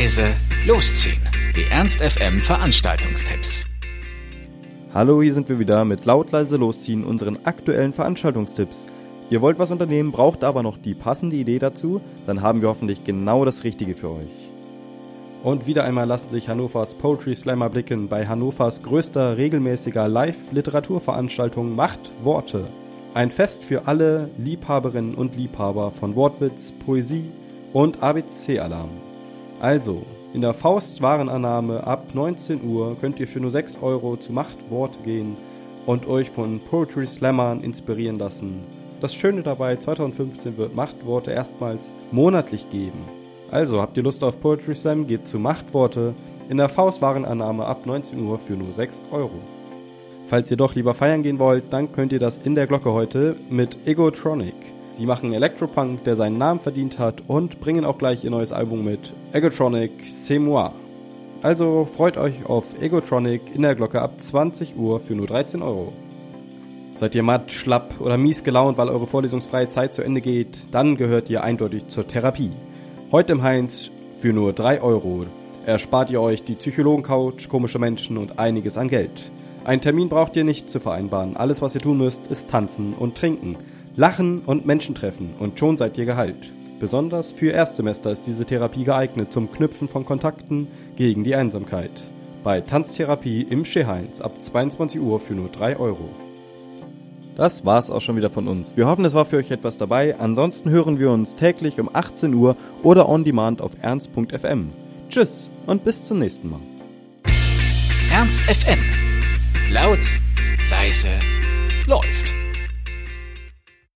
leise, losziehen. Die Ernst FM Veranstaltungstipps. Hallo, hier sind wir wieder mit laut leise losziehen unseren aktuellen Veranstaltungstipps. Ihr wollt was unternehmen, braucht aber noch die passende Idee dazu, dann haben wir hoffentlich genau das Richtige für euch. Und wieder einmal lassen sich Hannovers Poetry Slammer blicken bei Hannovers größter regelmäßiger Live-Literaturveranstaltung Macht Worte. Ein Fest für alle Liebhaberinnen und Liebhaber von Wortwitz, Poesie und ABC-Alarm. Also, in der Faustwarenannahme ab 19 Uhr könnt ihr für nur 6 Euro zu Machtwort gehen und euch von Poetry Slammern inspirieren lassen. Das Schöne dabei, 2015 wird Machtworte erstmals monatlich geben. Also, habt ihr Lust auf Poetry Slam, geht zu Machtworte in der Faustwarenannahme ab 19 Uhr für nur 6 Euro. Falls ihr doch lieber feiern gehen wollt, dann könnt ihr das in der Glocke heute mit Egotronic. Sie machen Electropunk, der seinen Namen verdient hat und bringen auch gleich ihr neues Album mit Egotronic C'est moi. Also freut euch auf Egotronic in der Glocke ab 20 Uhr für nur 13 Euro. Seid ihr matt, schlapp oder mies gelaunt, weil eure vorlesungsfreie Zeit zu Ende geht, dann gehört ihr eindeutig zur Therapie. Heute im Heinz für nur 3 Euro. Erspart ihr euch die Psychologencouch, komische Menschen und einiges an Geld. Einen Termin braucht ihr nicht zu vereinbaren. Alles, was ihr tun müsst, ist tanzen und trinken, lachen und Menschen treffen und schon seid ihr geheilt. Besonders für Erstsemester ist diese Therapie geeignet zum Knüpfen von Kontakten gegen die Einsamkeit. Bei Tanztherapie im Scheheins ab 22 Uhr für nur 3 Euro. Das war's auch schon wieder von uns. Wir hoffen, es war für euch etwas dabei. Ansonsten hören wir uns täglich um 18 Uhr oder on demand auf ernst.fm. Tschüss und bis zum nächsten Mal. Ernst FM. Laut, leise, läuft.